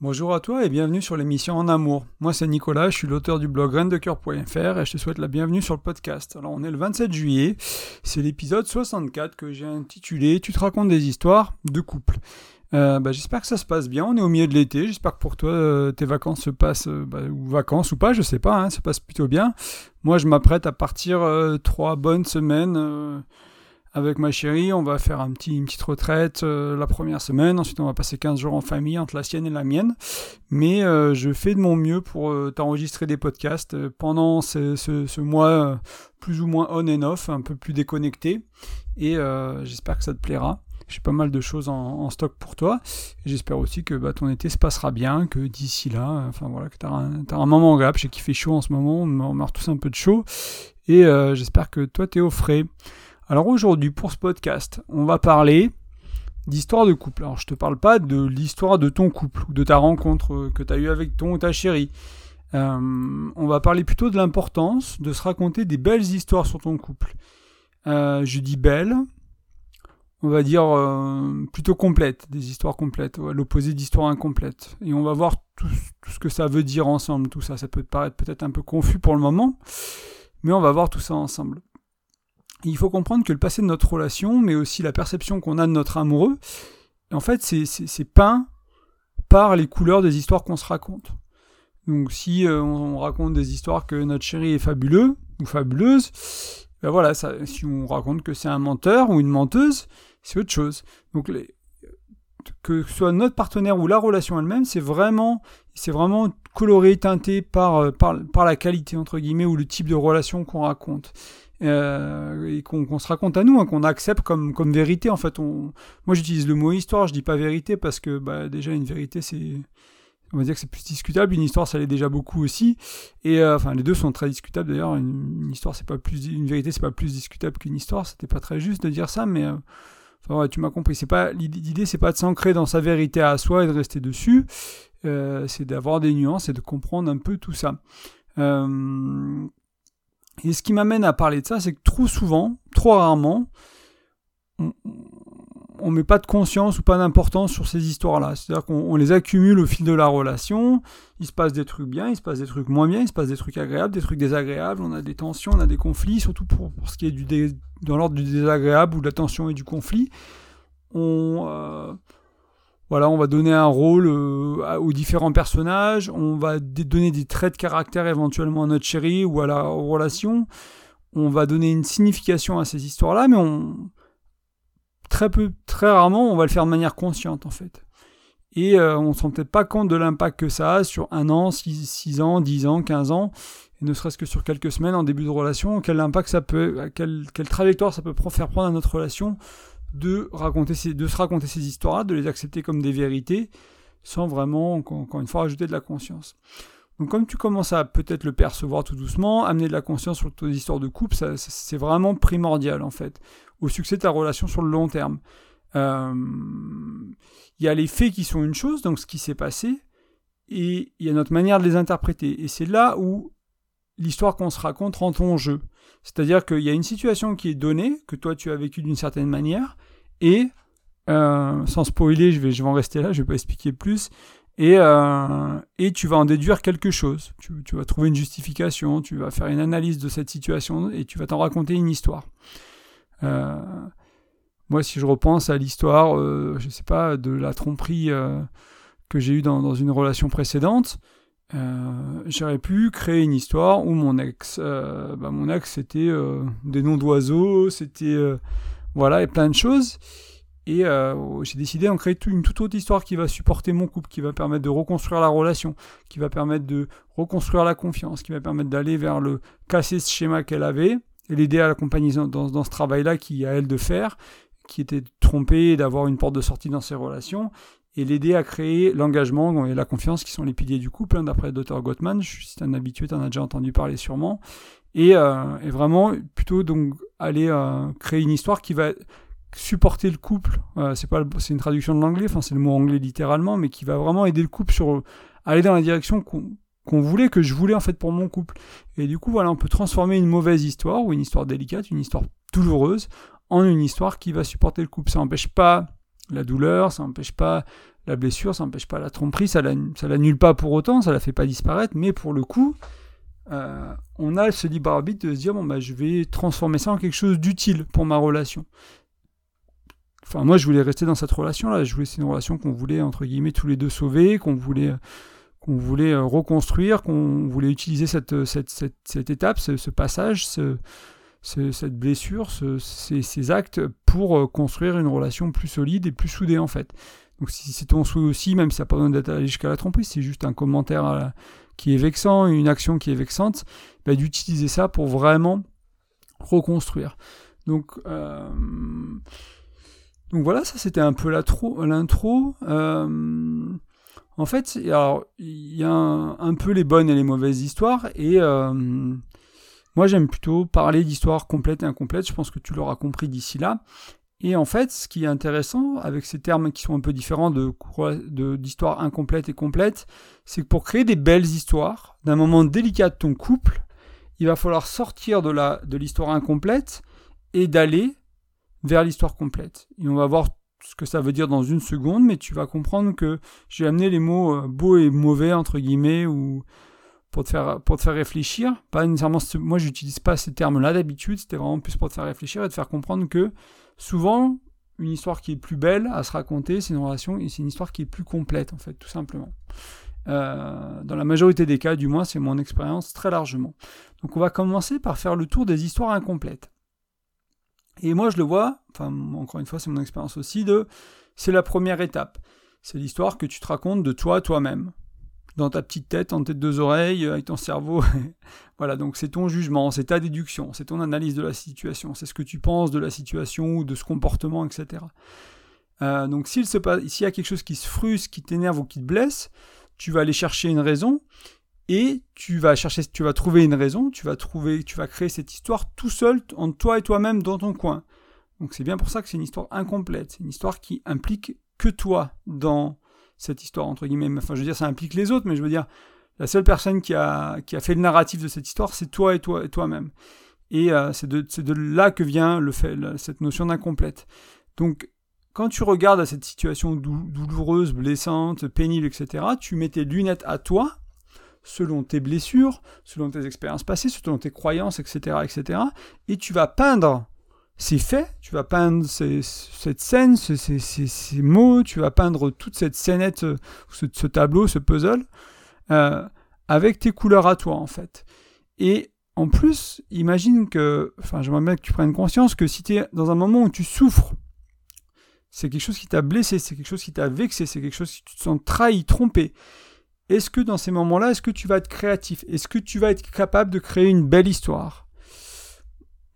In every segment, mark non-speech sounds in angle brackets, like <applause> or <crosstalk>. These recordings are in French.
Bonjour à toi et bienvenue sur l'émission En Amour. Moi c'est Nicolas, je suis l'auteur du blog graindecoeur.fr et je te souhaite la bienvenue sur le podcast. Alors on est le 27 juillet, c'est l'épisode 64 que j'ai intitulé Tu te racontes des histoires de couple. Euh, bah, j'espère que ça se passe bien, on est au milieu de l'été, j'espère que pour toi euh, tes vacances se passent, euh, bah, ou vacances ou pas, je sais pas, hein, ça passe plutôt bien. Moi je m'apprête à partir trois bonnes semaines avec ma chérie, on va faire un une petite retraite euh, la première semaine. Ensuite, on va passer 15 jours en famille entre la sienne et la mienne. Mais euh, je fais de mon mieux pour euh, t'enregistrer des podcasts pendant ce, mois plus ou moins on and off, un peu plus déconnecté. Et j'espère que ça te plaira. J'ai pas mal de choses en, stock pour toi. J'espère aussi que bah, ton été se passera bien, que d'ici là, enfin voilà, que tu as, un moment agréable. Je sais qu'il fait chaud en ce moment, on meurt tous un peu de chaud. Et j'espère que toi, tu es au frais. Alors aujourd'hui, pour ce podcast, on va parler d'histoire de couple. Alors je te parle pas de l'histoire de ton couple ou de ta rencontre que tu as eue avec ton ou ta chérie. Euh, on va parler plutôt de l'importance de se raconter des belles histoires sur ton couple. Euh, je dis belles, on va dire euh, plutôt complètes, des histoires complètes, l'opposé d'histoires incomplètes. Et on va voir tout, ce que ça veut dire ensemble, tout ça. Ça peut paraître peut-être un peu confus pour le moment, mais on va voir tout ça ensemble il faut comprendre que le passé de notre relation, mais aussi la perception qu'on a de notre amoureux, en fait, c'est peint par les couleurs des histoires qu'on se raconte. Donc, si euh, on raconte des histoires que notre chéri est fabuleux ou fabuleuse, ben voilà, si on raconte que c'est un menteur ou une menteuse, c'est autre chose. Donc, que ce soit notre partenaire ou la relation elle-même, c'est vraiment, vraiment coloré, teinté par, euh, par, par la qualité entre guillemets ou le type de relation qu'on raconte. Euh, et qu'on se raconte à nous, hein, qu'on accepte comme, comme vérité. En fait, moi j'utilise le mot histoire, je dis pas vérité parce que bah, déjà une vérité on va dire que c'est plus discutable. Une histoire ça l'est déjà beaucoup aussi. Et euh, enfin les deux sont très discutables d'ailleurs. Une, histoire c'est pas plus, une vérité c'est pas plus discutable qu'une histoire. C'était pas très juste de dire ça, mais euh, enfin tu m'as compris. C'est pas l'idée, c'est pas de s'ancrer dans sa vérité à soi et de rester dessus. c'est d'avoir des nuances et de comprendre un peu tout ça. Et ce qui m'amène à parler de ça, c'est que trop souvent, trop rarement, on ne met pas de conscience ou pas d'importance sur ces histoires-là. C'est-à-dire qu'on les accumule au fil de la relation, il se passe des trucs bien, il se passe des trucs moins bien, il se passe des trucs agréables, des trucs désagréables, on a des tensions, on a des conflits, surtout pour, ce qui est du dans l'ordre du désagréable ou de la tension et du conflit. On, euh, voilà, on va donner un rôle euh, aux différents personnages, on va donner des traits de caractère éventuellement à notre chérie ou à la relation, on va donner une signification à ces histoires-là, mais très peu, très rarement, on va le faire de manière consciente en fait. Et euh, on ne se rend peut-être pas compte de l'impact que ça a sur un an, six, ans, dix ans, quinze ans, et ne serait-ce que sur quelques semaines en début de relation, quel impact ça peut, quelle trajectoire ça peut faire prendre à notre relation de, raconter de se raconter ces histoires-là, de les accepter comme des vérités, sans vraiment, encore une fois, ajouter de la conscience. Donc comme tu commences à peut-être le percevoir tout doucement, amener de la conscience sur tes histoires de couple, c'est vraiment primordial en fait, au succès de ta relation sur le long terme. Euh, il y a les faits qui sont une chose, donc ce qui s'est passé, et il y a notre manière de les interpréter. Et c'est là où l'histoire qu'on se raconte rentre en jeu. C'est-à-dire qu'il y a une situation qui est donnée, que toi tu as vécu d'une certaine manière, et euh, sans spoiler, je vais, je vais en rester là, je vais pas expliquer plus, et, euh, et tu vas en déduire quelque chose. Tu, vas trouver une justification, tu vas faire une analyse de cette situation, et tu vas t'en raconter une histoire. Euh, moi, si je repense à l'histoire, je sais pas, de la tromperie que j'ai eue dans, dans, une relation précédente, euh, j'aurais pu créer une histoire où mon ex, euh, bah mon ex c'était euh, des noms d'oiseaux, c'était voilà et plein de choses. Et j'ai décidé d'en créer une toute autre histoire qui va supporter mon couple, qui va permettre de reconstruire la relation, qui va permettre de reconstruire la confiance, qui va permettre d'aller vers le casser ce schéma qu'elle avait et l'aider à l'accompagner dans, dans, ce travail-là qui à elle de faire, qui était de tromper d'avoir une porte de sortie dans ses relations et l'aider à créer l'engagement et la confiance qui sont les piliers du couple, hein, d'après Dr Gottman. Je suis un habitué, tu en as déjà entendu parler sûrement. Et, euh, vraiment, plutôt donc aller euh, créer une histoire qui va supporter le couple. Euh, c'est pas c'est une traduction de l'anglais, enfin c'est le mot anglais littéralement, mais qui va vraiment aider le couple sur aller dans la direction qu'on voulait, que je voulais en fait pour mon couple. Et du coup, voilà, on peut transformer une mauvaise histoire ou une histoire délicate, une histoire douloureuse, en une histoire qui va supporter le couple. Ça n'empêche pas la douleur, ça n'empêche pas la blessure, ça n'empêche pas la tromperie, ça l'annule pas pour autant, ça la fait pas disparaître, mais pour le coup, euh, on a ce libre arbitre de se dire bon bah je vais transformer ça en quelque chose d'utile pour ma relation. Enfin moi je voulais rester dans cette relation là, je voulais c'est une relation qu'on voulait entre guillemets tous les deux sauver, qu'on voulait voulait euh, reconstruire, qu'on voulait utiliser cette, cette, cette, étape, ce, passage, ce, cette blessure, ces, actes pour euh, construire une relation plus solide et plus soudée en fait. Donc si c'est ton souhait aussi, même si ça n'a pas besoin d'être allé jusqu'à la tromperie, c'est juste un commentaire à qui est vexant, une action qui est vexante, bah, d'utiliser ça pour vraiment reconstruire. Donc, euh, donc voilà, ça c'était un peu l'intro. Euh, en fait, il y a un, peu les bonnes et les mauvaises histoires, et euh, moi j'aime plutôt parler d'histoires complètes et incomplètes. Je pense que tu l'auras compris d'ici là. Et en fait, ce qui est intéressant avec ces termes qui sont un peu différents de d'histoire incomplète et complète, c'est que pour créer des belles histoires, d'un moment délicat de ton couple, il va falloir sortir de la de l'histoire incomplète et d'aller vers l'histoire complète. Et on va voir ce que ça veut dire dans une seconde, mais tu vas comprendre que j'ai amené les mots euh, beaux et mauvais entre guillemets ou pour te faire réfléchir. Pas nécessairement moi j'utilise pas ces termes-là d'habitude, c'était vraiment plus pour te faire réfléchir et te faire comprendre que souvent, une histoire qui est plus belle à se raconter, c'est une relation c'est une histoire qui est plus complète, en fait, tout simplement. Euh, dans la majorité des cas, du moins, c'est mon expérience très largement. Donc, on va commencer par faire le tour des histoires incomplètes. Et moi, je le vois, enfin, encore une fois, c'est mon expérience aussi, de c'est la première étape. C'est l'histoire que tu te racontes de toi, toi-même dans ta petite tête, en tête deux oreilles, avec ton cerveau. <laughs> voilà, donc c'est ton jugement, c'est ta déduction, c'est ton analyse de la situation, c'est ce que tu penses de la situation ou de ce comportement, etc. Euh, donc s'il y a quelque chose qui se frustre, qui t'énerve ou qui te blesse, tu vas aller chercher une raison et tu vas chercher, tu vas trouver une raison, tu vas trouver, tu vas créer cette histoire tout seul entre toi et toi-même dans ton coin. Donc c'est bien pour ça que c'est une histoire incomplète, c'est une histoire qui implique que toi dans cette histoire, entre guillemets. Enfin, je veux dire, ça implique les autres, mais je veux dire, la seule personne qui a, qui a fait le narratif de cette histoire, c'est toi et toi et toi-même. Et euh, c'est de, là que vient le fait, cette notion d'incomplète. Donc, quand tu regardes à cette situation douloureuse, blessante, pénible, etc., tu mets tes lunettes à toi, selon tes blessures, selon tes expériences passées, selon tes croyances, etc., etc., et tu vas peindre c'est fait, tu vas peindre cette scène, ces, mots, tu vas peindre toute cette scénette, euh, ce, tableau, ce puzzle, euh, avec tes couleurs à toi en fait. Et en plus, imagine que, enfin j'aimerais bien que tu prennes conscience que si tu es dans un moment où tu souffres, c'est quelque chose qui t'a blessé, c'est quelque chose qui t'a vexé, c'est quelque chose qui tu te sens trahi, trompé. Est-ce que dans ces moments-là, est-ce que tu vas être créatif? Est-ce que tu vas être capable de créer une belle histoire?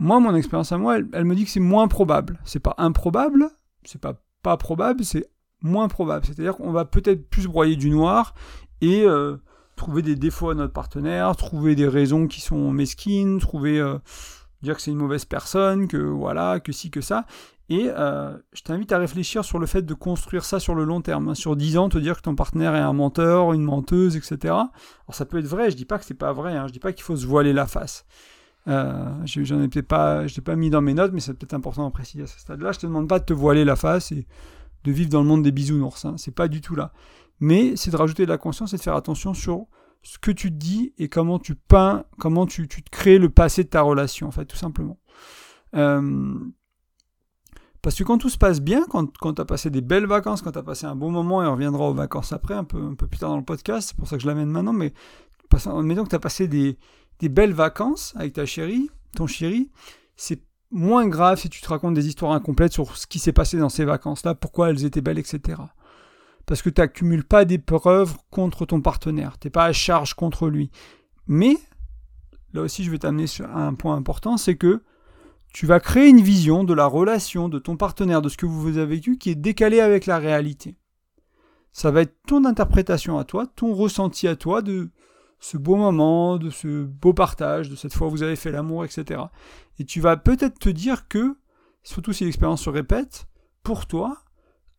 Moi, mon expérience à moi, elle, me dit que c'est moins probable. C'est pas improbable, c'est pas pas probable, c'est moins probable. C'est-à-dire qu'on va peut-être plus broyer du noir et euh, trouver des défauts à notre partenaire, trouver des raisons qui sont mesquines, trouver euh, dire que c'est une mauvaise personne, que voilà, que ci, que ça. Et euh, je t'invite à réfléchir sur le fait de construire ça sur le long terme. Hein. Sur 10 ans, te dire que ton partenaire est un menteur, une menteuse, etc. Alors ça peut être vrai, je dis pas que c'est pas vrai, hein. je dis pas qu'il faut se voiler la face. Euh, j'en ai peut-être pas, je l'ai pas mis dans mes notes, mais c'est peut-être important à préciser à ce stade-là. Je te demande pas de te voiler la face et de vivre dans le monde des bisounours. Hein. C'est pas du tout là. Mais c'est de rajouter de la conscience et de faire attention sur ce que tu dis et comment tu peins, comment tu, tu te crées le passé de ta relation, en fait, tout simplement. Euh, parce que quand tout se passe bien, quand, tu as passé des belles vacances, quand tu as passé un bon moment, et on reviendra aux vacances après, un peu, plus tard dans le podcast, c'est pour ça que je l'amène maintenant, mais mettons que tu as passé des, des belles vacances avec ta chérie, ton chéri, c'est moins grave si tu te racontes des histoires incomplètes sur ce qui s'est passé dans ces vacances-là, pourquoi elles étaient belles, etc. Parce que tu n'accumules pas des preuves contre ton partenaire, tu n'es pas à charge contre lui. Mais, là aussi je vais t'amener sur un point important, c'est que tu vas créer une vision de la relation de ton partenaire, de ce que vous avez vécu, qui est décalée avec la réalité. Ça va être ton interprétation à toi, ton ressenti à toi de ce beau moment, de ce beau partage, de cette fois où vous avez fait l'amour, etc. Et tu vas peut-être te dire que, surtout si l'expérience se répète, pour toi,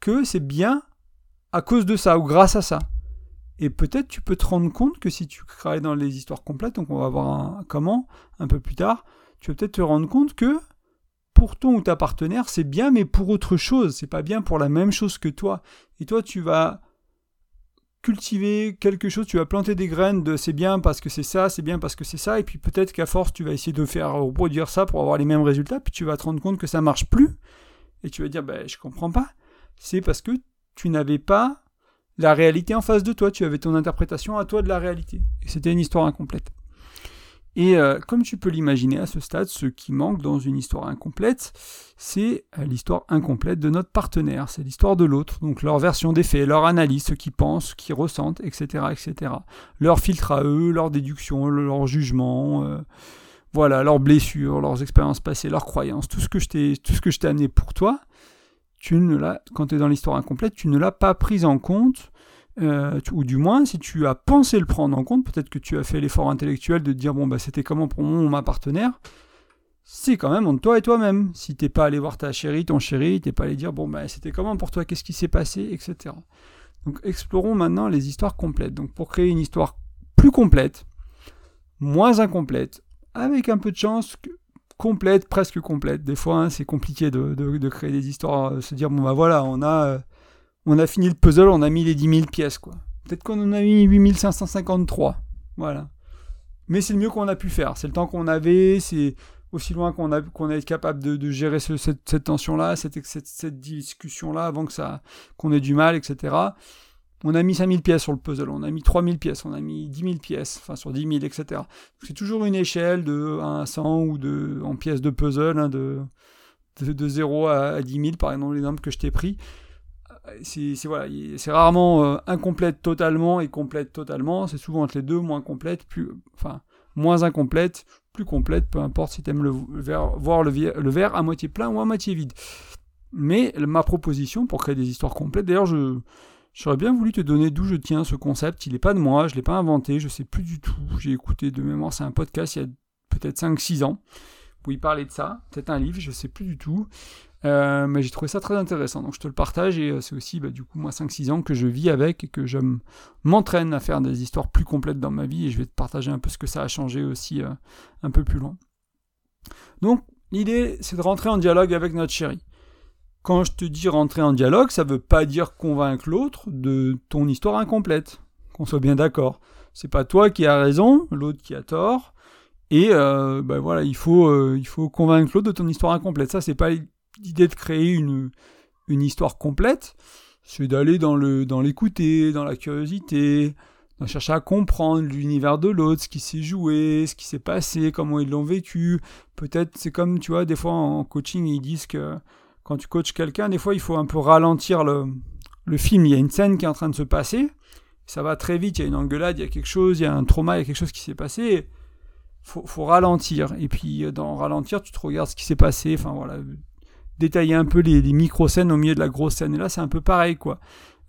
que c'est bien à cause de ça ou grâce à ça. Et peut-être tu peux te rendre compte que si tu travailles dans les histoires complètes, donc on va voir un, comment un peu plus tard, tu vas peut-être te rendre compte que pour ton ou ta partenaire, c'est bien, mais pour autre chose. C'est pas bien pour la même chose que toi. Et toi, tu vas cultiver quelque chose, tu vas planter des graines de c'est bien parce que c'est ça, c'est bien parce que c'est ça, et puis peut-être qu'à force, tu vas essayer de faire reproduire ça pour avoir les mêmes résultats, puis tu vas te rendre compte que ça marche plus, et tu vas dire, ben, je comprends pas. C'est parce que tu n'avais pas la réalité en face de toi, tu avais ton interprétation à toi de la réalité. Et c'était une histoire incomplète. Et euh, comme tu peux l'imaginer à ce stade, ce qui manque dans une histoire incomplète, c'est euh, l'histoire incomplète de notre partenaire, c'est l'histoire de l'autre, donc leur version des faits, leur analyse, ce qu'ils pensent, ce qu'ils ressentent, etc., etc. Leur filtre à eux, leur déduction, leur jugement, euh, voilà, leurs blessures, leurs expériences passées, leurs croyances, tout ce que je t'ai, tout ce que amené pour toi, tu ne l'as, quand tu es dans l'histoire incomplète, tu ne l'as pas prise en compte euh, ou du moins si tu as pensé le prendre en compte, peut-être que tu as fait l'effort intellectuel de te dire bon bah c'était comment pour mon ma partenaire, c'est quand même entre toi et toi-même. Si t'es pas allé voir ta chérie, ton chéri, t'es pas allé dire bon bah c'était comment pour toi, qu'est-ce qui s'est passé, etc. Donc explorons maintenant les histoires complètes. Donc pour créer une histoire plus complète, moins incomplète, avec un peu de chance, complète, presque complète. Des fois, hein, c'est compliqué de, de, créer des histoires, euh, se dire, bon, bah voilà, on a, euh, on a fini le puzzle, on a mis les 10 000 pièces, quoi. Peut-être qu'on en a mis 8553. Voilà. Mais c'est le mieux qu'on a pu faire. C'est le temps qu'on avait, c'est aussi loin qu'on a, a été capable de, gérer cette, tension-là, cette, cette, discussion-là avant que ça, qu'on ait du mal, etc. On a mis 5000 pièces sur le puzzle, on a mis 3000 pièces, on a mis 10 000 pièces, enfin sur 10 000, etc. C'est toujours une échelle de 1 à 100 ou de, en pièces de puzzle, hein, de, de, 0 à 10 000, par exemple, l'exemple que je t'ai pris c'est voilà, c'est rarement euh, incomplète totalement et complète totalement. C'est souvent entre les deux, moins complète, plus, enfin, moins incomplète, plus complète, peu importe si tu aimes le voir le, le, verre à moitié plein ou à moitié vide. Mais ma proposition pour créer des histoires complètes, d'ailleurs, je, j'aurais bien voulu te donner d'où je tiens ce concept. Il n'est pas de moi, je ne l'ai pas inventé, je sais plus du tout. J'ai écouté de mémoire, c'est un podcast il y a peut-être 5-6 ans où il parlait de ça, peut-être un livre, je ne sais plus du tout. Euh, mais j'ai trouvé ça très intéressant, donc je te le partage et euh, c'est aussi bah, du coup moi 5-6 ans que je vis avec et que je m'entraîne à faire des histoires plus complètes dans ma vie et je vais te partager un peu ce que ça a changé aussi euh, un peu plus loin. Donc l'idée c'est de rentrer en dialogue avec notre chérie. Quand je te dis rentrer en dialogue, ça veut pas dire convaincre l'autre de ton histoire incomplète, qu'on soit bien d'accord. C'est pas toi qui as raison, l'autre qui a tort. Et ben voilà, il faut, il faut convaincre l'autre de ton histoire incomplète. Ça, c'est pas l'idée de créer une, une histoire complète, c'est d'aller dans le dans l'écouter, dans la curiosité, de chercher à comprendre l'univers de l'autre, ce qui s'est joué, ce qui s'est passé, comment ils l'ont vécu. Peut-être c'est comme tu vois des fois en coaching ils disent que quand tu coaches quelqu'un, des fois il faut un peu ralentir le, le film. Il y a une scène qui est en train de se passer, ça va très vite, il y a une engueulade, il y a quelque chose, il y a un trauma, il y a quelque chose qui s'est passé. Faut, faut ralentir. Et puis dans ralentir, tu te regardes ce qui s'est passé. Enfin voilà, détailler un peu les, micro-scènes au milieu de la grosse scène. Et là, c'est un peu pareil, quoi.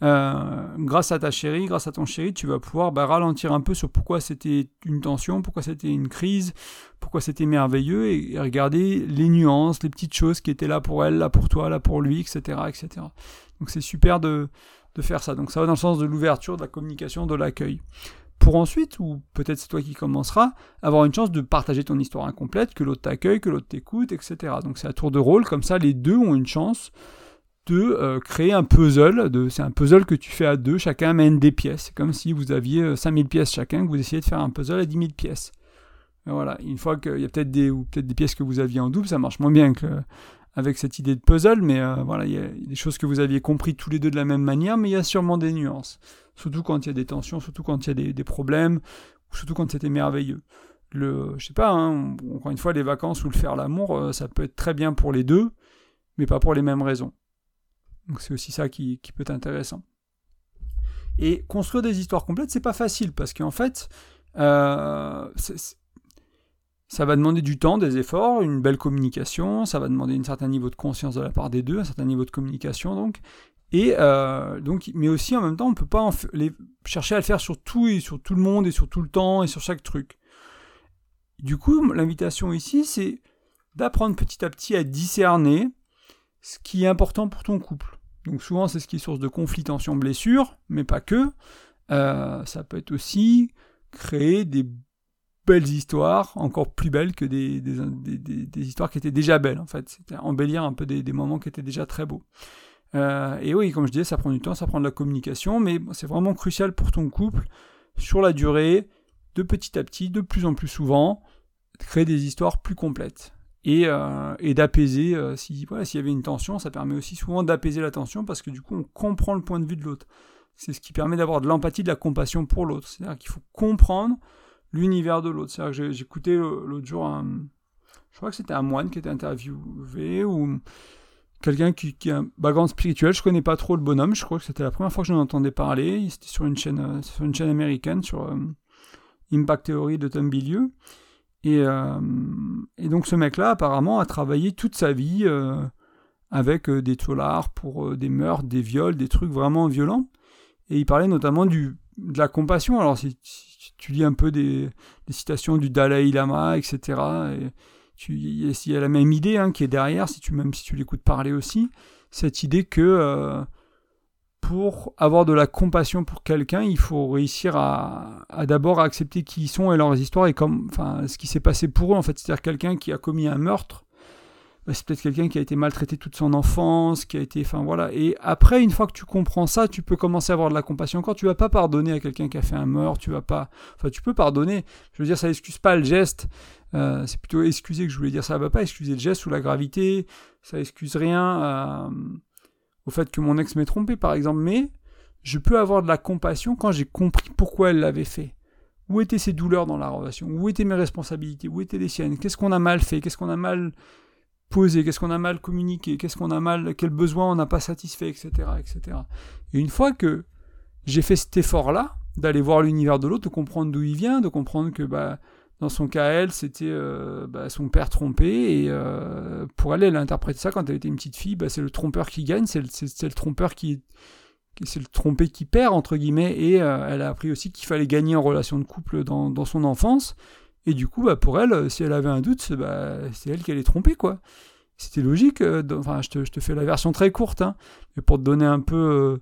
Euh, grâce à ta chérie, grâce à ton chéri, tu vas pouvoir bah, ralentir un peu sur pourquoi c'était une tension, pourquoi c'était une crise, pourquoi c'était merveilleux, et, regarder les nuances, les petites choses qui étaient là pour elle, là pour toi, là pour lui, etc. etc. Donc c'est super de, de faire ça. Donc ça va dans le sens de l'ouverture, de la communication, de l'accueil pour ensuite, ou peut-être c'est toi qui commenceras, avoir une chance de partager ton histoire incomplète, que l'autre t'accueille, que l'autre t'écoute, etc. Donc c'est à tour de rôle, comme ça les deux ont une chance de euh, créer un puzzle. De, c'est un puzzle que tu fais à deux, chacun amène des pièces. C'est comme si vous aviez 5000 euh, pièces chacun, que vous essayez de faire un puzzle à 10 000 pièces. une fois qu'il y a peut-être des pièces que vous aviez en double, ça marche moins bien que avec cette idée de puzzle, mais euh, voilà, il y a des choses que vous aviez compris tous les deux de la même manière, mais il y a sûrement des nuances. Surtout quand il y a des tensions, surtout quand il y a des, problèmes, ou surtout quand c'était merveilleux. Le, je sais pas, hein, encore une fois, les vacances ou le faire l'amour, euh, ça peut être très bien pour les deux, mais pas pour les mêmes raisons. Donc c'est aussi ça qui, peut être intéressant. Et construire des histoires complètes, c'est pas facile, parce qu'en fait, euh, ça va demander du temps, des efforts, une belle communication, ça va demander un certain niveau de conscience de la part des deux, un certain niveau de communication donc. Et euh, donc, mais aussi en même temps, on ne peut pas chercher à le faire sur tout et sur tout le monde et sur tout le temps et sur chaque truc. Du coup, l'invitation ici, c'est d'apprendre petit à petit à discerner ce qui est important pour ton couple. Donc souvent, c'est ce qui est source de conflit, tension, blessure, mais pas que. Euh, ça peut être aussi créer des belles histoires, encore plus belles que des, des, histoires qui étaient déjà belles, en fait. C'était embellir un peu des, moments qui étaient déjà très beaux. Euh, et oui, comme je disais, ça prend du temps, ça prend de la communication, mais c'est vraiment crucial pour ton couple, sur la durée, de petit à petit, de plus en plus souvent, créer des histoires plus complètes. Et, euh, et d'apaiser, euh, si, s'il y avait une tension, ça permet aussi souvent d'apaiser la tension parce que du coup on comprend le point de vue de l'autre. C'est ce qui permet d'avoir de l'empathie, de la compassion pour l'autre. C'est-à-dire qu'il faut comprendre l'univers de l'autre. C'est-à-dire que j'écoutais l'autre jour un, je crois que c'était un moine qui était interviewé ou quelqu'un qui, qui, a un background spirituel. Je connais pas trop le bonhomme. Je crois que c'était la première fois que j'en entendais parler. C'était sur une chaîne, euh, sur une chaîne américaine, sur euh, Impact Theory de Tom euh, et, donc ce mec-là, apparemment, a travaillé toute sa vie avec des tolards pour des meurtres, des viols, des trucs vraiment violents. Et il parlait notamment du, de la compassion. Alors si, tu lis un peu des, citations du Dalai Lama, etc., et il y a la même idée hein, qui est derrière, si tu, même si tu l'écoutes parler aussi, cette idée que euh, pour avoir de la compassion pour quelqu'un, il faut réussir à, à d'abord accepter qui ils sont et leurs histoires et comme, enfin, ce qui s'est passé pour eux en fait. C'est-à-dire quelqu'un qui a commis un meurtre, c'est peut-être quelqu'un qui a été maltraité toute son enfance, qui a été, enfin voilà. Et après, une fois que tu comprends ça, tu peux commencer à avoir de la compassion encore. Tu vas pas pardonner à quelqu'un qui a fait un meurtre, tu vas pas, enfin tu peux pardonner. Je veux dire, ça excuse pas le geste. Euh, c'est plutôt excuser que je voulais dire. Ça va pas excuser le geste ou la gravité. Ça excuse rien euh, au fait que mon ex m'ait trompé, par exemple. Mais je peux avoir de la compassion quand j'ai compris pourquoi elle l'avait fait. Où étaient ses douleurs dans la relation? Où étaient mes responsabilités? Où étaient les siennes? Qu'est-ce qu'on a mal fait? Qu'est-ce qu'on a mal qu'est-ce qu'on a mal communiqué, qu'est-ce qu'on a mal, quel besoin on n'a pas satisfait, etc., etc. Et une fois que j'ai fait cet effort-là, d'aller voir l'univers de l'autre, de comprendre d'où il vient, de comprendre que bah, dans son cas, elle, c'était euh, bah, son père trompé, et euh, pour elle, elle a interprété ça quand elle était une petite fille, bah, c'est le trompeur qui gagne, c'est le, trompeur qui... C'est le trompé qui perd, entre guillemets, et euh, elle a appris aussi qu'il fallait gagner en relation de couple dans, son enfance, et du coup, bah, pour elle, si elle avait un doute, bah, c'est elle qui allait tromper, quoi. C'était logique. Euh, enfin, je te, je te, fais la version très courte, hein, mais pour te donner un peu, euh,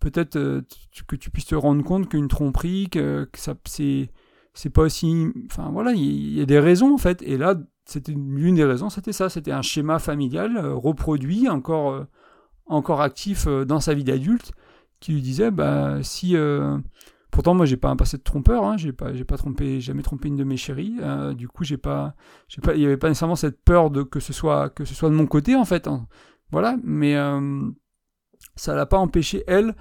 peut-être euh, que tu puisses te rendre compte qu'une tromperie, que, ça, c'est, c'est pas aussi. Enfin, voilà, il y, a des raisons, en fait. Et là, c'était l'une des raisons, c'était ça. C'était un schéma familial reproduit, encore, encore actif dans sa vie d'adulte, qui lui disait, bah, si Pourtant, moi, j'ai pas un passé de trompeur. Hein. J'ai pas, j'ai pas trompé, jamais trompé une de mes chéries. Euh, du coup, j'ai pas, j'ai pas, il y avait pas nécessairement cette peur de que ce soit, que ce soit de mon côté en fait. Hein. Voilà, mais euh, ça l'a pas empêché elle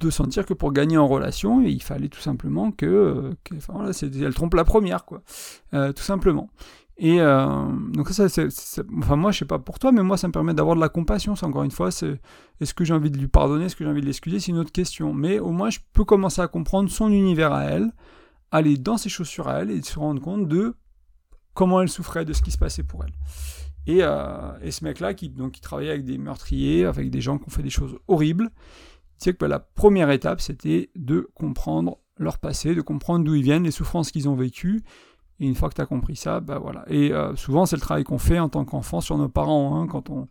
de sentir que pour gagner en relation, il fallait tout simplement que, euh, enfin voilà, elle trompe la première quoi, tout simplement. Et euh, donc ça, c'est, enfin moi je sais pas pour toi, mais moi ça me permet d'avoir de la compassion. C'est encore une fois, c'est est-ce que j'ai envie de lui pardonner, est-ce que j'ai envie de l'excuser, c'est une autre question. Mais au moins je peux commencer à comprendre son univers à elle, aller dans ses chaussures à elle et se rendre compte de comment elle souffrait de ce qui se passait pour elle. Et, euh, et ce mec-là qui donc qui travaillait avec des meurtriers, avec des gens qui ont fait des choses horribles, disait que bah, la première étape c'était de comprendre leur passé, de comprendre d'où ils viennent, les souffrances qu'ils ont vécues et une fois que tu as compris ça, bah voilà. Et euh, souvent, c'est le travail qu'on fait en tant qu'enfant sur nos parents. Hein, quand on,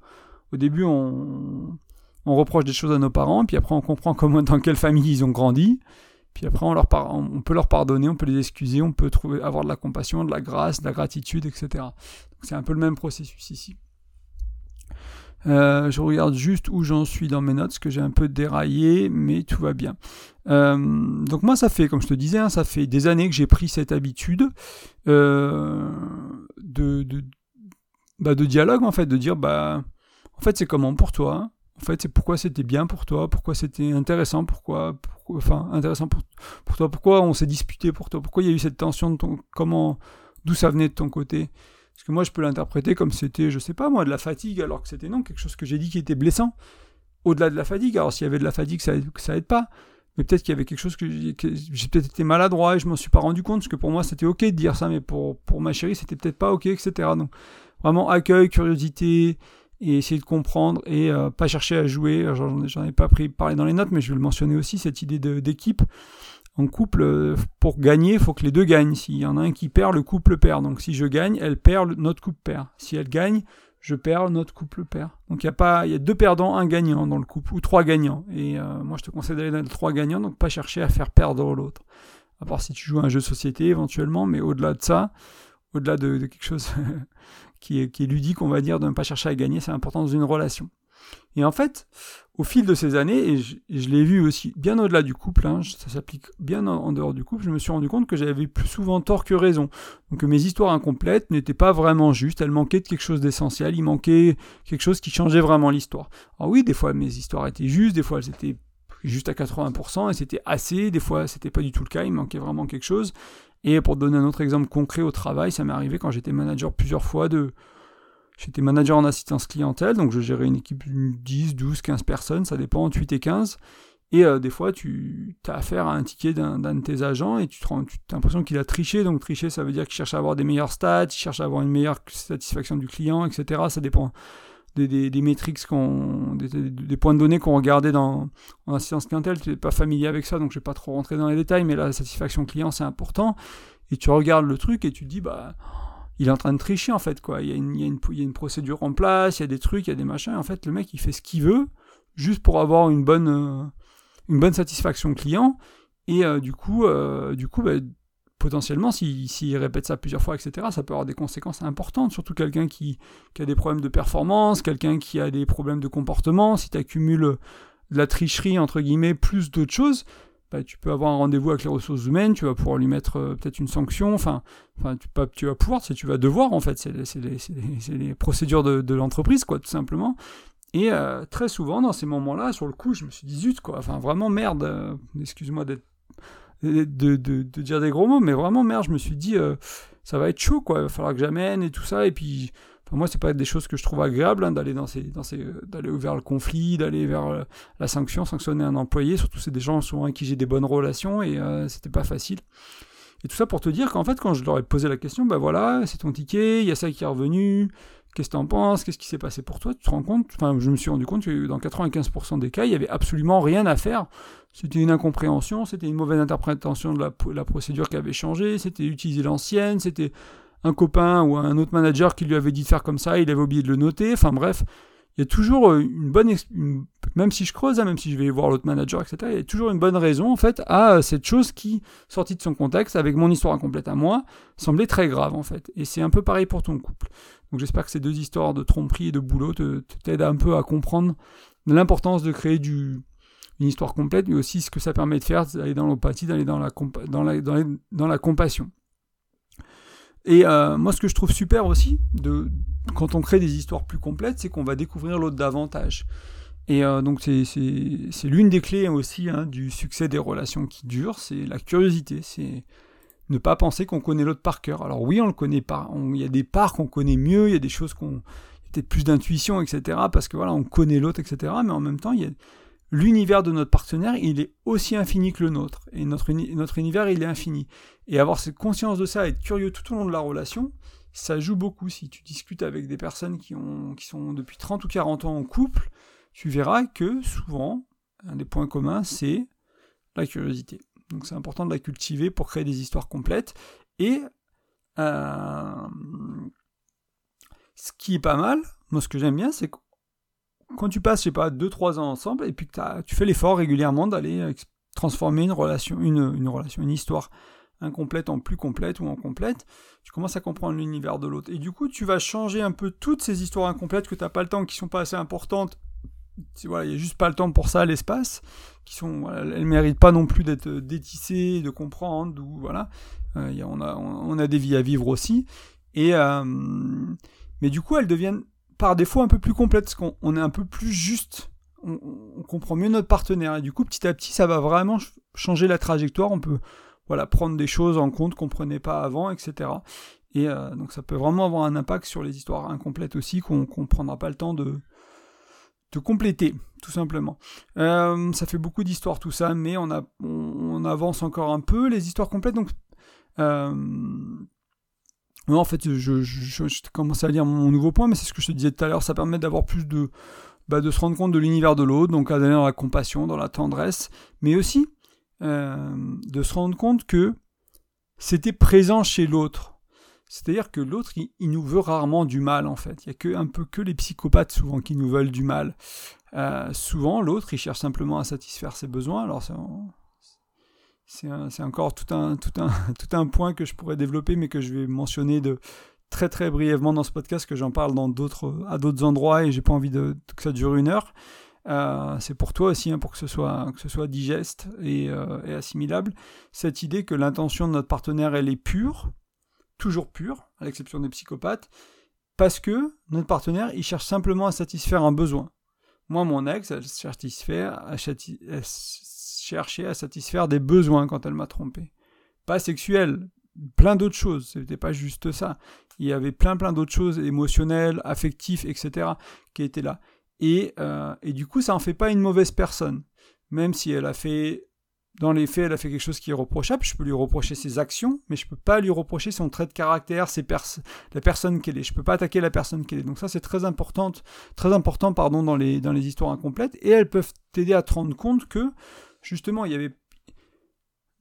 au début, on, on, reproche des choses à nos parents, puis après, on comprend comment, dans quelle famille ils ont grandi. Puis après, on, leur on peut leur pardonner, on peut les excuser, on peut trouver, avoir de la compassion, de la grâce, de la gratitude, etc. c'est un peu le même processus ici. Euh, je regarde juste où j'en suis dans mes notes, parce que j'ai un peu déraillé, mais tout va bien. Euh, donc moi, ça fait, comme je te disais, hein, ça fait des années que j'ai pris cette habitude euh, bah, de dialogue, en fait, de dire, bah, en fait, c'est comment pour toi? En fait, c'est pourquoi c'était bien pour toi, pourquoi c'était intéressant, pourquoi, enfin, intéressant pour, pour toi, pourquoi on s'est disputé pour toi, pourquoi il y a eu cette tension de ton, comment, d'où ça venait de ton côté? Parce que moi, je peux l'interpréter comme c'était, je sais pas moi, de la fatigue, alors que c'était non, quelque chose que j'ai dit qui était blessant. Au-delà de la fatigue, alors s'il y avait de la fatigue, ça, ça aide pas. Mais peut-être qu'il y avait quelque chose que j'ai, peut-être été maladroit et je m'en suis pas rendu compte, parce que pour moi c'était ok de dire ça, mais pour, pour ma chérie c'était peut-être pas ok, etc. Donc vraiment accueil, curiosité, et essayer de comprendre et euh, pas chercher à jouer. J'en, ai pas pris parlé dans les notes, mais je vais le mentionner aussi, cette idée d'équipe en couple, euh, pour gagner, il faut que les deux gagnent. S'il y en a un qui perd, le couple perd. Donc si je gagne, elle perd, notre couple perd. Si elle gagne, je perds, notre couple perd. Donc il y a pas, y a deux perdants, un gagnant dans le couple, ou trois gagnants. Et euh, moi je te conseille d'aller dans les trois gagnants, donc pas chercher à faire perdre l'autre. à part si tu joues à un jeu de société éventuellement, mais au-delà de ça, au-delà de, quelque chose <laughs> qui, est, qui est ludique, on va dire, de ne pas chercher à gagner, c'est important dans une relation. Et en fait, au fil de ces années, et je, l'ai vu aussi bien au-delà du couple, hein, ça s'applique bien en, dehors du couple, je me suis rendu compte que j'avais plus souvent tort que raison. Donc mes histoires incomplètes n'étaient pas vraiment justes, elles manquaient de quelque chose d'essentiel, il manquait quelque chose qui changeait vraiment l'histoire. Alors oui, des fois mes histoires étaient justes, des fois elles étaient juste à 80% et c'était assez, des fois c'était pas du tout le cas, il manquait vraiment quelque chose. Et pour donner un autre exemple concret au travail, ça m'est arrivé quand j'étais manager plusieurs fois de J'étais manager en assistance clientèle, donc je gérais une équipe de 10, 12, 15 personnes, ça dépend entre 8 et 15. Et euh, des fois, tu as affaire à un ticket d'un de tes agents et tu, te rends, tu as l'impression qu'il a triché. Donc tricher, ça veut dire qu'il cherche à avoir des meilleurs stats, il cherche à avoir une meilleure satisfaction du client, etc. Ça dépend des, des, des métriques, des, des, points de données qu'on regardait dans, en assistance clientèle. Tu n'es pas familier avec ça, donc je ne vais pas trop rentrer dans les détails, mais la satisfaction client, c'est important. Et tu regardes le truc et tu te dis, bah il est en train de tricher en fait quoi. Il y, a une, procédure en place, il y a des trucs, il y a des machins. En fait, le mec il fait ce qu'il veut juste pour avoir une bonne, euh, satisfaction client. Et euh, du coup, euh, bah, potentiellement, s'il répète ça plusieurs fois, etc., ça peut avoir des conséquences importantes. Surtout quelqu'un qui, qui, a des problèmes de performance, quelqu'un qui a des problèmes de comportement. Si tu accumules de la tricherie entre guillemets plus d'autres choses, bah, tu peux avoir un rendez-vous avec les ressources humaines, tu vas pouvoir lui mettre euh, peut-être une sanction, enfin, enfin tu, pas, tu vas pouvoir, tu vas devoir en fait, c'est les, les, procédures de, de l'entreprise, quoi, tout simplement. Et euh, très souvent, dans ces moments-là, sur le coup, je me suis dit zut, quoi, enfin vraiment merde, euh, excuse-moi d'être de, de, de, dire des gros mots, mais vraiment merde, je me suis dit ça va être chaud, quoi, il va falloir que j'amène et tout ça, et puis Enfin, moi, c'est pas des choses que je trouve agréables hein, d'aller dans ces, dans ces, d'aller vers le conflit, d'aller vers euh, la sanction, sanctionner un employé. Surtout, c'est des gens avec qui j'ai des bonnes relations et euh, c'était pas facile. Et tout ça pour te dire qu'en fait, quand je leur ai posé la question, bah voilà, c'est ton ticket, il y a ça qui est revenu, qu'est-ce que t'en penses, qu'est-ce qui s'est passé pour toi, tu te rends compte, enfin, je me suis rendu compte que dans 95% des cas, il y avait absolument rien à faire. C'était une incompréhension, c'était une mauvaise interprétation de la procédure qui avait changé, c'était utiliser l'ancienne, c'était un copain ou un autre manager qui lui avait dit de faire comme ça, il avait oublié de le noter. Enfin bref, il y a toujours euh, une bonne, même si je creuse, hein, même si je vais voir l'autre manager, etc. Il y a toujours une bonne raison en fait à euh, cette chose qui, sortie de son contexte, avec mon histoire incomplète à moi, semblait très grave en fait. Et c'est un peu pareil pour ton couple. Donc j'espère que ces deux histoires de tromperie et de boulot t'aident un peu à comprendre l'importance de créer une histoire complète, mais aussi ce que ça permet de faire, d'aller dans l'empathie, d'aller dans la compassion. Et euh, moi, ce que je trouve super aussi, de, quand on crée des histoires plus complètes, c'est qu'on va découvrir l'autre davantage. Et euh, donc, c'est l'une des clés aussi hein, du succès des relations qui durent, c'est la curiosité, c'est ne pas penser qu'on connaît l'autre par cœur. Alors oui, on le connaît pas. Il y a des parts qu'on connaît mieux, il y a des choses qu'on peut-être plus d'intuition, etc. Parce que voilà, on connaît l'autre, etc. Mais en même temps, il y a l'univers de notre partenaire, il est aussi infini que le nôtre. Et notre, notre univers, il est infini. Et avoir cette conscience de ça, être curieux tout au long de la relation, ça joue beaucoup. Si tu discutes avec des personnes qui, ont, qui sont depuis 30 ou 40 ans en couple, tu verras que souvent, un des points communs, c'est la curiosité. Donc c'est important de la cultiver pour créer des histoires complètes. Et euh, ce qui est pas mal, moi ce que j'aime bien, c'est quand tu passes, je sais pas, 2-3 ans ensemble, et puis que tu fais l'effort régulièrement d'aller euh, transformer une relation, une, une, relation, une histoire incomplète en plus complète ou en complète, tu commences à comprendre l'univers de l'autre. Et du coup, tu vas changer un peu toutes ces histoires incomplètes que tu n'as pas le temps, qui sont pas assez importantes. Voilà, il n'y a juste pas le temps pour ça, l'espace, qui sont, voilà, elles méritent pas non plus d'être euh, détissées, de comprendre, ou voilà. Euh, on, a, on, a des vies à vivre aussi. Et euh, mais du coup, elles deviennent par défaut un peu plus complète, parce qu'on est un peu plus juste, on, comprend mieux notre partenaire, et du coup petit à petit ça va vraiment changer la trajectoire, on peut voilà, prendre des choses en compte qu'on ne prenait pas avant, etc. Et euh, donc ça peut vraiment avoir un impact sur les histoires incomplètes aussi, qu'on ne prendra pas le temps de, de compléter, tout simplement. Euh, ça fait beaucoup d'histoires tout ça, mais on, avance encore un peu. Les histoires complètes, donc... Euh, en fait, je, commençais à lire mon nouveau point, mais c'est ce que je te disais tout à l'heure, ça permet d'avoir plus de, bah, de se rendre compte de l'univers de l'autre, donc à d'aller dans la compassion, dans la tendresse, mais aussi euh, de se rendre compte que c'était présent chez l'autre. C'est-à-dire que l'autre, il, nous veut rarement du mal, en fait. Il n'y a que, un peu que les psychopathes, souvent, qui nous veulent du mal. Euh, souvent, l'autre, il cherche simplement à satisfaire ses besoins. Alors, c'est encore <laughs> tout un, point que je pourrais développer, mais que je vais mentionner très brièvement dans ce podcast, que j'en parle dans d'autres, à d'autres endroits et j'ai pas envie que ça dure une heure. Euh, c'est pour toi aussi, hein, pour que ce soit, digeste et, euh, et assimilable. Cette idée que l'intention de notre partenaire, elle est pure, toujours pure, à l'exception des psychopathes, parce que notre partenaire, il cherche simplement à satisfaire un besoin. Moi, mon ex, elle, elle cherchait à satisfaire des besoins quand elle m'a trompé. Pas sexuel, plein d'autres choses. C'était pas juste ça. Il y avait plein plein d'autres choses émotionnelles, affectives, etc. qui étaient là. Et, euh, et du coup, ça en fait pas une mauvaise personne. Même si elle a fait, dans les faits, elle a fait quelque chose qui est reprochable, je peux lui reprocher ses actions, mais je peux pas lui reprocher son trait de caractère, ses la personne qu'elle est. Je peux pas attaquer la personne qu'elle est. Donc ça, c'est très important, très important, pardon, dans les, dans les histoires incomplètes. Et elles peuvent t'aider à te rendre compte que, justement, il y avait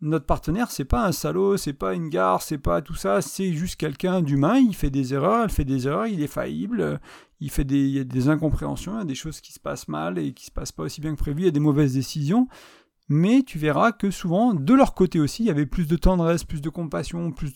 notre partenaire, c'est pas un salaud, c'est pas une gare, c'est pas tout ça, c'est juste quelqu'un d'humain, il fait des erreurs, elle fait des erreurs, il est faillible, il fait des, il y a des incompréhensions, il y a des choses qui se passent mal et qui se passent pas aussi bien que prévu, il y a des mauvaises décisions, mais tu verras que souvent, de leur côté aussi, il y avait plus de tendresse, plus de compassion, plus...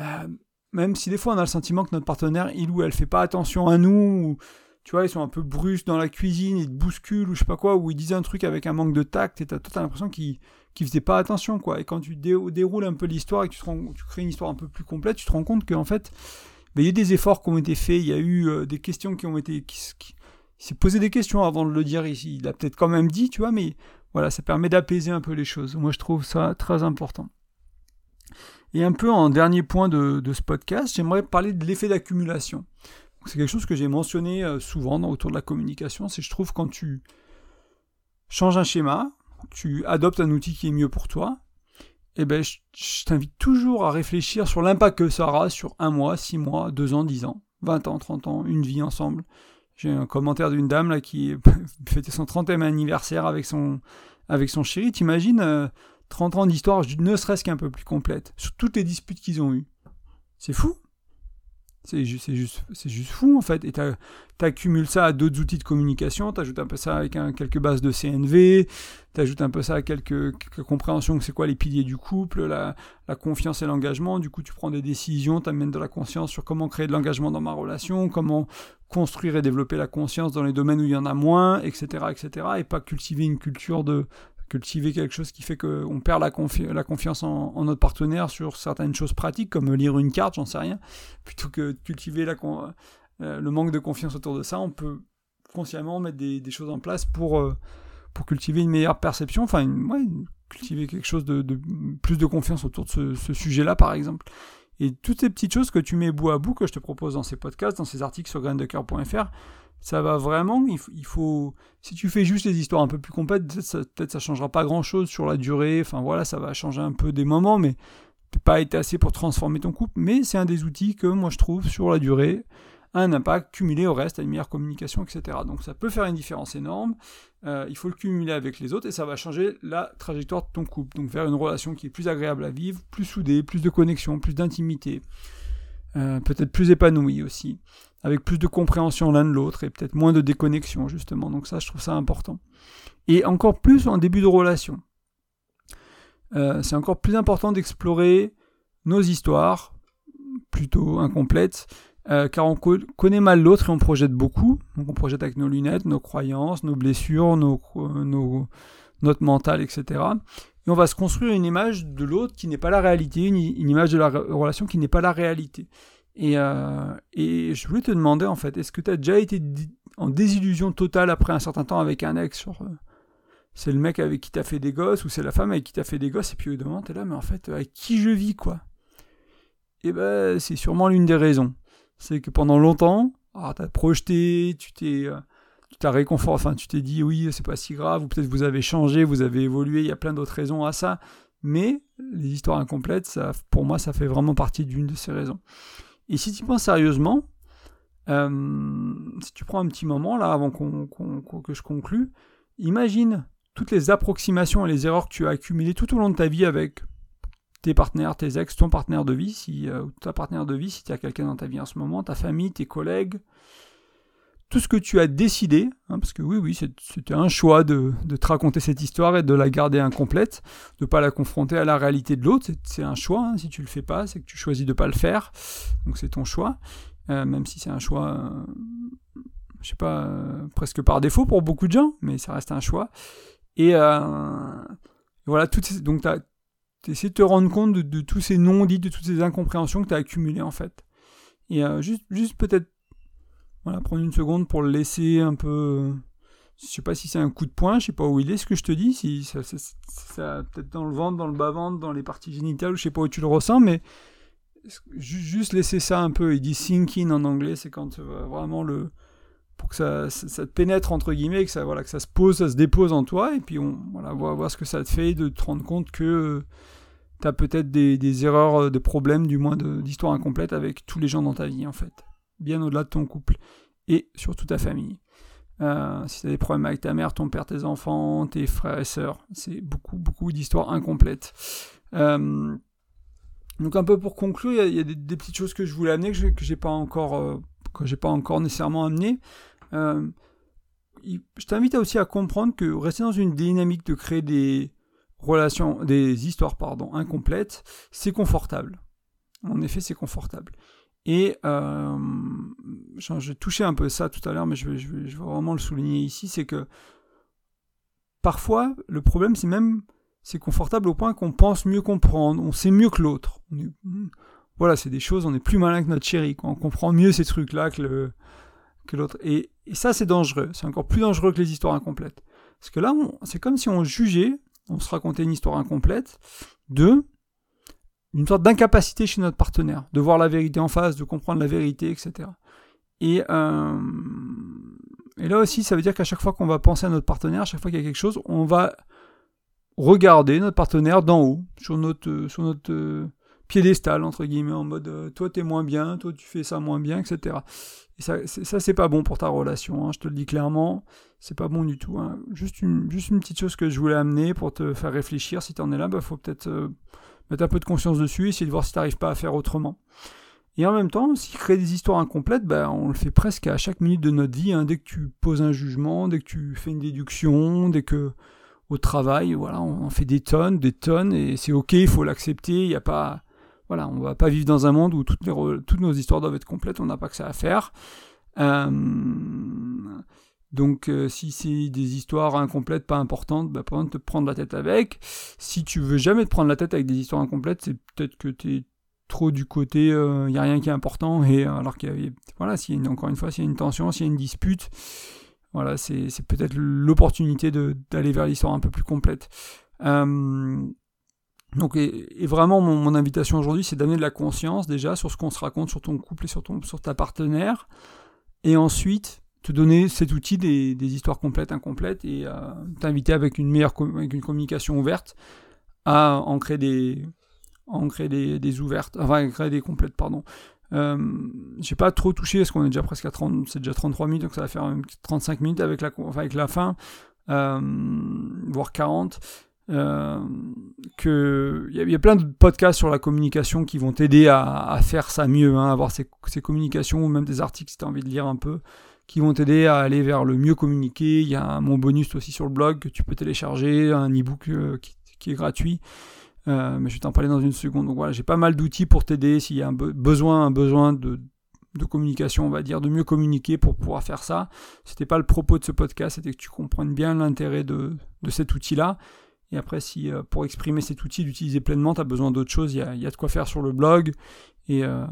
Euh, même si des fois on a le sentiment que notre partenaire, il ou elle fait pas attention à nous, ou, tu vois, ils sont un peu brusques dans la cuisine, ils te bousculent, ou je sais pas quoi, ou ils disent un truc avec un manque de tact, et t'as as l'impression qu'ils qui faisaient pas attention, quoi. Et quand tu déroules un peu l'histoire et que tu, tu, crées une histoire un peu plus complète, tu te rends compte qu'en fait, ben, il y a des efforts qui ont été faits, il y a eu euh, des questions qui ont été... Qui, il s'est posé des questions avant de le dire ici. Il a peut-être quand même dit, tu vois, mais voilà, ça permet d'apaiser un peu les choses. Moi, je trouve ça très important. Et un peu en dernier point de ce podcast, j'aimerais parler de l'effet d'accumulation. C'est quelque chose que j'ai mentionné euh, souvent autour de la communication, c'est je trouve quand tu changes un schéma, tu adoptes un outil qui est mieux pour toi, eh ben, je, t'invite toujours à réfléchir sur l'impact que ça aura sur un mois, six mois, deux ans, dix ans, vingt ans, trente ans, une vie ensemble. J'ai un commentaire d'une dame là qui <laughs> fêtait son 30e anniversaire avec son, avec son chéri. T'imagines euh, 30 ans d'histoire, ne serait-ce qu'un peu plus complète, sur toutes les disputes qu'ils ont eues. C'est fou. C'est juste, juste, fou en fait. Et tu accumules ça à d'autres outils de communication, tu ajoutes un peu ça avec quelques bases de CNV, tu ajoutes un peu ça à quelques, compréhensions que c'est quoi les piliers du couple, la, confiance et l'engagement. Du coup, tu prends des décisions, tu amènes de la conscience sur comment créer de l'engagement dans ma relation, comment construire et développer la conscience dans les domaines où il y en a moins, etc. etc. et pas cultiver une culture de, cultiver quelque chose qui fait qu'on perd la, confiance en, notre partenaire sur certaines choses pratiques, comme lire une carte, j'en sais rien, plutôt que cultiver euh, le manque de confiance autour de ça, on peut consciemment mettre des, choses en place pour, euh, pour cultiver une meilleure perception, enfin, cultiver quelque chose de, plus de confiance autour de ce, sujet-là, par exemple. Et toutes ces petites choses que tu mets bout à bout, que je te propose dans ces podcasts, dans ces articles sur graindecoeur.fr, ça va vraiment, il faut, si tu fais juste des histoires un peu plus complètes, peut-être ça, ne changera pas grand chose sur la durée, enfin voilà, ça va changer un peu des moments, mais peut pas été assez pour transformer ton couple, mais c'est un des outils que moi je trouve sur la durée un impact cumulé au reste, à une meilleure communication, etc. Donc ça peut faire une différence énorme, euh, il faut le cumuler avec les autres et ça va changer la trajectoire de ton couple, donc vers une relation qui est plus agréable à vivre, plus soudée, plus de connexion, plus d'intimité, euh, peut-être plus épanouie aussi avec plus de compréhension l'un de l'autre et peut-être moins de déconnexion justement. Donc ça, je trouve ça important. Et encore plus en début de relation. Euh, c'est encore plus important d'explorer nos histoires, plutôt incomplètes, euh, car on connaît mal l'autre et on projette beaucoup. Donc on projette avec nos lunettes, nos croyances, nos blessures, nos, nos, notre mental, etc. Et on va se construire une image de l'autre qui n'est pas la réalité, une, image de la relation qui n'est pas la réalité. Et, euh, et je voulais te demander en fait, est-ce que tu as déjà été en désillusion totale après un certain temps avec un ex euh, C'est le mec avec qui t'as fait des gosses ou c'est la femme avec qui t'as fait des gosses et puis au moment t'es là, mais en fait, avec qui je vis quoi? Et eh ben c'est sûrement l'une des raisons. C'est que pendant longtemps, ah, t'as projeté, tu t'es. Euh, tu t'as réconfort, enfin tu t'es dit oui c'est pas si grave, ou peut-être vous avez changé, vous avez évolué, il y a plein d'autres raisons à ça, mais les histoires incomplètes, ça, pour moi ça fait vraiment partie d'une de ces raisons. Et si tu penses sérieusement, euh, si tu prends un petit moment là avant que je conclue, imagine toutes les approximations et les erreurs que tu as accumulées tout au long de ta vie avec tes partenaires, tes ex, ton partenaire de vie, si, euh, ta partenaire de vie, si tu as quelqu'un dans ta vie en ce moment, ta famille, tes collègues, tout ce que tu as décidé, hein, parce que oui, oui, c'était un choix de, te raconter cette histoire et de la garder incomplète, de ne pas la confronter à la réalité de l'autre, c'est un choix, hein. si tu le fais pas, c'est que tu choisis de ne pas le faire, donc c'est ton choix, euh, même si c'est un choix, je euh, je sais pas, euh, presque par défaut pour beaucoup de gens, mais ça reste un choix. Et voilà, toutes donc tu essaies de te rendre compte de, tous ces non-dits, de toutes ces incompréhensions que tu as accumulées en fait. Et juste, juste peut-être voilà, prendre une seconde pour le laisser un peu. Je sais pas si c'est un coup de poing, je sais pas où il est, ce que je te dis, si ça, ça, peut-être dans le ventre, dans le bas-ventre, dans les parties génitales, je sais pas où tu le ressens, mais juste laisser ça un peu. Il dit sink in en anglais, c'est quand euh, vraiment le pour que ça, te pénètre entre guillemets, que ça voilà que ça se pose, ça se dépose en toi, et puis on voilà voir, ce que ça te fait, de te rendre compte que euh, tu as peut-être des, des, erreurs, euh, des problèmes, du moins d'histoire incomplète avec tous les gens dans ta vie en fait bien au-delà de ton couple et surtout ta famille. Euh, si tu as des problèmes avec ta mère, ton père, tes enfants, tes frères et sœurs, c'est beaucoup, beaucoup d'histoires incomplètes. Euh, donc un peu pour conclure, il y a, des, petites choses que je voulais amener que j'ai pas encore, euh, que j'ai pas encore nécessairement amené. je t'invite aussi à comprendre que rester dans une dynamique de créer des relations, des histoires pardon incomplètes, c'est confortable. En effet, c'est confortable. Et euh, j'ai touché un peu ça tout à l'heure, mais je vais, je, je vraiment le souligner ici, c'est que parfois, le problème, c'est même, c'est confortable au point qu'on pense mieux comprendre, on sait mieux que l'autre. Voilà, c'est des choses, on est plus malin que notre chéri, on comprend mieux ces trucs-là que l'autre. Et, et, ça, c'est dangereux. C'est encore plus dangereux que les histoires incomplètes. Parce que là, c'est comme si on jugeait, on se racontait une histoire incomplète, de une sorte d'incapacité chez notre partenaire, de voir la vérité en face, de comprendre la vérité, etc. Et, euh, et là aussi, ça veut dire qu'à chaque fois qu'on va penser à notre partenaire, à chaque fois qu'il y a quelque chose, on va regarder notre partenaire d'en haut, sur notre, sur notre euh, piédestal, entre guillemets, en mode euh, toi t'es moins bien, toi tu fais ça moins bien, etc. Et ça, ça c'est pas bon pour ta relation, hein, je te le dis clairement, c'est pas bon du tout. Hein. Juste, une, juste une petite chose que je voulais amener pour te faire réfléchir, si t'en es là, bah, faut peut-être mettre un peu de conscience dessus, essayer de voir si tu n'arrives pas à faire autrement. Et en même temps, s'il crée des histoires incomplètes, ben, on le fait presque à chaque minute de notre vie. Hein. dès que tu poses un jugement, dès que tu fais une déduction, dès que au travail, voilà, on en fait des tonnes, des tonnes, et c'est ok, il faut l'accepter. Il n'y a pas, voilà, on va pas vivre dans un monde où toutes nos histoires doivent être complètes. On n'a pas que ça à faire. Euh, donc euh, si c'est des histoires incomplètes, pas importantes, bah, pas besoin de te prendre la tête avec. Si tu veux jamais te prendre la tête avec des histoires incomplètes, c'est peut-être que tu es trop du côté il euh, n'y a rien qui est important et euh, alors qu'il y avait voilà encore une fois s'il y a une tension s'il y a une dispute voilà c'est peut-être l'opportunité d'aller vers l'histoire un peu plus complète donc et, vraiment mon, mon invitation aujourd'hui c'est d'amener de la conscience déjà sur ce qu'on se raconte sur ton couple et sur ton sur ta partenaire et ensuite te donner cet outil des, histoires complètes, incomplètes, et euh, t'inviter avec une meilleure avec une communication ouverte à en créer des, créer des, ouvertes, enfin créer des complètes, pardon. Euh, j'ai pas trop touché parce qu'on est déjà presque à 30, c'est déjà 33 minutes, donc ça va faire 35 minutes avec la, avec la fin, euh, voire 40. Euh, que il y, a plein de podcasts sur la communication qui vont t'aider à, faire ça mieux, hein, avoir ces, ces, communications ou même des articles si tu as envie de lire un peu qui vont t'aider à aller vers le mieux communiquer. Il y a mon bonus aussi sur le blog que tu peux télécharger, un e-book euh, qui, est gratuit. Euh, mais je vais t'en parler dans une seconde. Donc voilà, j'ai pas mal d'outils pour t'aider s'il y a un besoin, un besoin de, communication, on va dire, de mieux communiquer pour pouvoir faire ça. C'était pas le propos de ce podcast, c'était que tu comprennes bien l'intérêt de, cet outil-là. Et après, si euh, pour exprimer cet outil, d'utiliser pleinement, tu as besoin d'autres choses, il y y a, de quoi faire sur le blog. Et, euh,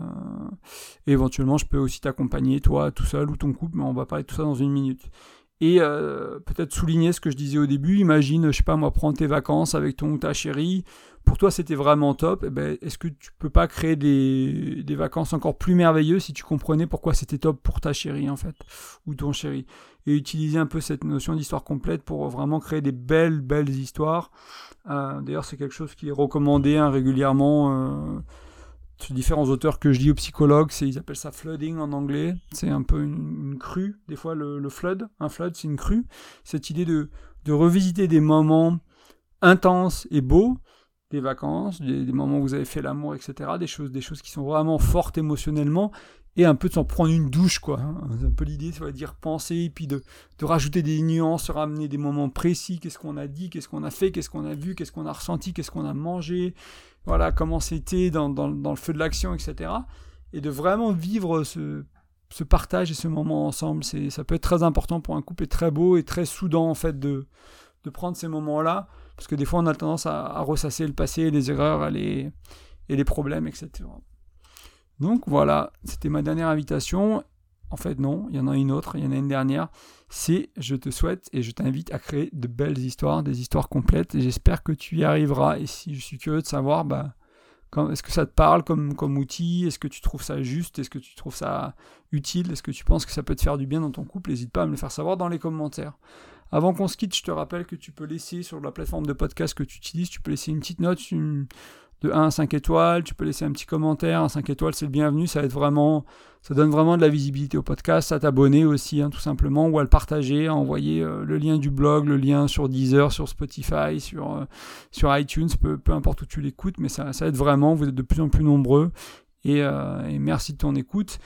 éventuellement, je peux aussi t'accompagner, toi, tout seul ou ton couple, mais on va parler de tout ça dans une minute. Et euh, peut-être souligner ce que je disais au début. Imagine, je sais pas moi, prendre tes vacances avec ton ou ta chérie. Pour toi, c'était vraiment top. Eh ben, est-ce que tu peux pas créer des, des, vacances encore plus merveilleuses si tu comprenais pourquoi c'était top pour ta chérie en fait, ou ton chéri, et utiliser un peu cette notion d'histoire complète pour vraiment créer des belles, belles histoires. Euh, d'ailleurs, c'est quelque chose qui est recommandé hein, régulièrement différents auteurs que je dis aux psychologues, ils appellent ça flooding en anglais. C'est un peu une, crue. Des fois, le, flood, un flood, c'est une crue. Cette idée de, revisiter des moments intenses et beaux des vacances, des, moments où vous avez fait l'amour, etc. Des choses, des choses qui sont vraiment fortes émotionnellement et un peu de s'en prendre une douche, quoi. Hein. Un peu l'idée, ça veut dire penser, et puis de rajouter des nuances, ramener des moments précis, qu'est-ce qu'on a dit, qu'est-ce qu'on a fait, qu'est-ce qu'on a vu, qu'est-ce qu'on a ressenti, qu'est-ce qu'on a mangé, voilà, comment c'était dans, dans, dans, le feu de l'action, etc. Et de vraiment vivre ce, ce partage et ce moment ensemble, c'est, ça peut être très important pour un couple et très beau et très soudant, en fait, de, de prendre ces moments-là, parce que des fois, on a tendance à, à ressasser le passé, les erreurs les, et les problèmes, etc. Donc voilà, c'était ma dernière invitation. En fait, non, il y en a une autre, il y en a une dernière. C'est je te souhaite et je t'invite à créer de belles histoires, des histoires complètes. J'espère que tu y arriveras. Et si je suis curieux de savoir, bah, est-ce que ça te parle comme, comme outil? Est-ce que tu trouves ça juste? Est-ce que tu trouves ça utile? Est-ce que tu penses que ça peut te faire du bien dans ton couple? N'hésite pas à me le faire savoir dans les commentaires. Avant qu'on se quitte, je te rappelle que tu peux laisser sur la plateforme de podcast que tu utilises, tu peux laisser une petite note, une, de 1 à 5 étoiles, tu peux laisser un petit commentaire, un 5 étoiles c'est le bienvenu, ça vraiment, ça donne vraiment de la visibilité au podcast, à t'abonner aussi hein, tout simplement, ou à le partager, à envoyer euh, le lien du blog, le lien sur Deezer, sur Spotify, sur, euh, iTunes, peu, peu, importe où tu l'écoutes, mais ça, aide vraiment, vous êtes de plus en plus nombreux, et, euh, et merci de ton écoute.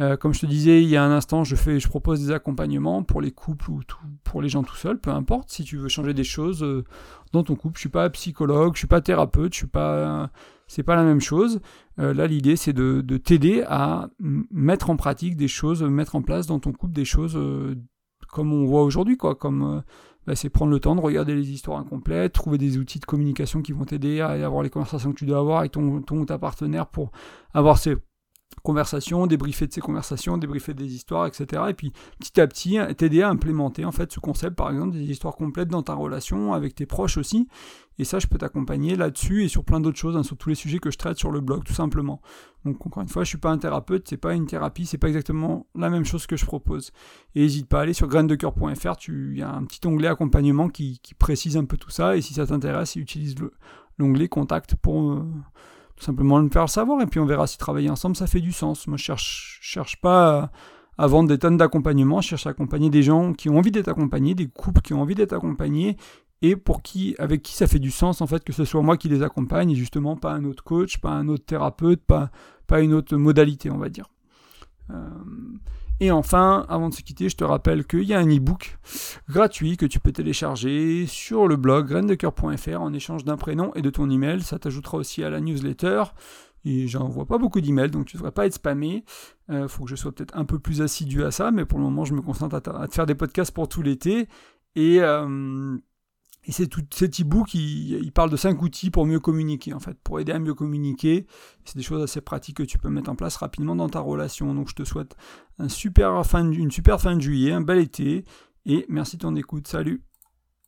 Euh, comme je te disais il y a un instant, je, fais, je propose des accompagnements pour les couples ou pour les gens tout seuls, peu importe. Si tu veux changer des choses euh, dans ton couple, je suis pas psychologue, je suis pas thérapeute, je suis pas, c'est pas la même chose. Euh, là, l'idée c'est de, t'aider à mettre en pratique des choses, mettre en place dans ton couple des choses comme on voit aujourd'hui, quoi. Comme bah, c'est prendre le temps de regarder les histoires incomplètes, trouver des outils de communication qui vont t'aider à avoir les conversations que tu dois avoir avec ton, ton ou ta partenaire pour avoir ces conversations, débriefer de ces conversations, débriefer des histoires, etc. Et puis petit à petit t'aider à implémenter en fait ce concept, par exemple des histoires complètes dans ta relation avec tes proches aussi. Et ça, je peux t'accompagner là-dessus et sur plein d'autres choses, hein, sur tous les sujets que je traite sur le blog, tout simplement. Donc encore une fois, je suis pas un thérapeute, c'est pas une thérapie, c'est pas exactement la même chose que je propose. Et n'hésite pas à aller sur graindecoeur.fr, il y a un petit onglet accompagnement qui, précise un peu tout ça. Et si ça t'intéresse, utilise l'onglet contact pour euh, simplement le faire savoir et puis on verra si travailler ensemble ça fait du sens. Moi je cherche, cherche pas à, vendre des tonnes d'accompagnement, je cherche à accompagner des gens qui ont envie d'être accompagnés, des couples qui ont envie d'être accompagnés et pour qui, avec qui ça fait du sens en fait que ce soit moi qui les accompagne et justement pas un autre coach, pas un autre thérapeute, pas, pas une autre modalité on va dire. Euh, et enfin, avant de se quitter, je te rappelle qu'il y a un e-book gratuit que tu peux télécharger sur le blog graindecoeur.fr en échange d'un prénom et de ton email. Ça t'ajoutera aussi à la newsletter. Et j'envoie pas beaucoup d'emails, donc tu ne devrais pas être spammé. Il euh, faut que je sois peut-être un peu plus assidu à ça, mais pour le moment, je me concentre à, te faire des podcasts pour tout l'été. Et, euh, et c'est tout cet e-book, il, parle de cinq outils pour mieux communiquer, en fait, pour aider à mieux communiquer. C'est des choses assez pratiques que tu peux mettre en place rapidement dans ta relation. Donc je te souhaite un super fin, une super fin de juillet, un bel été, et merci de ton écoute. Salut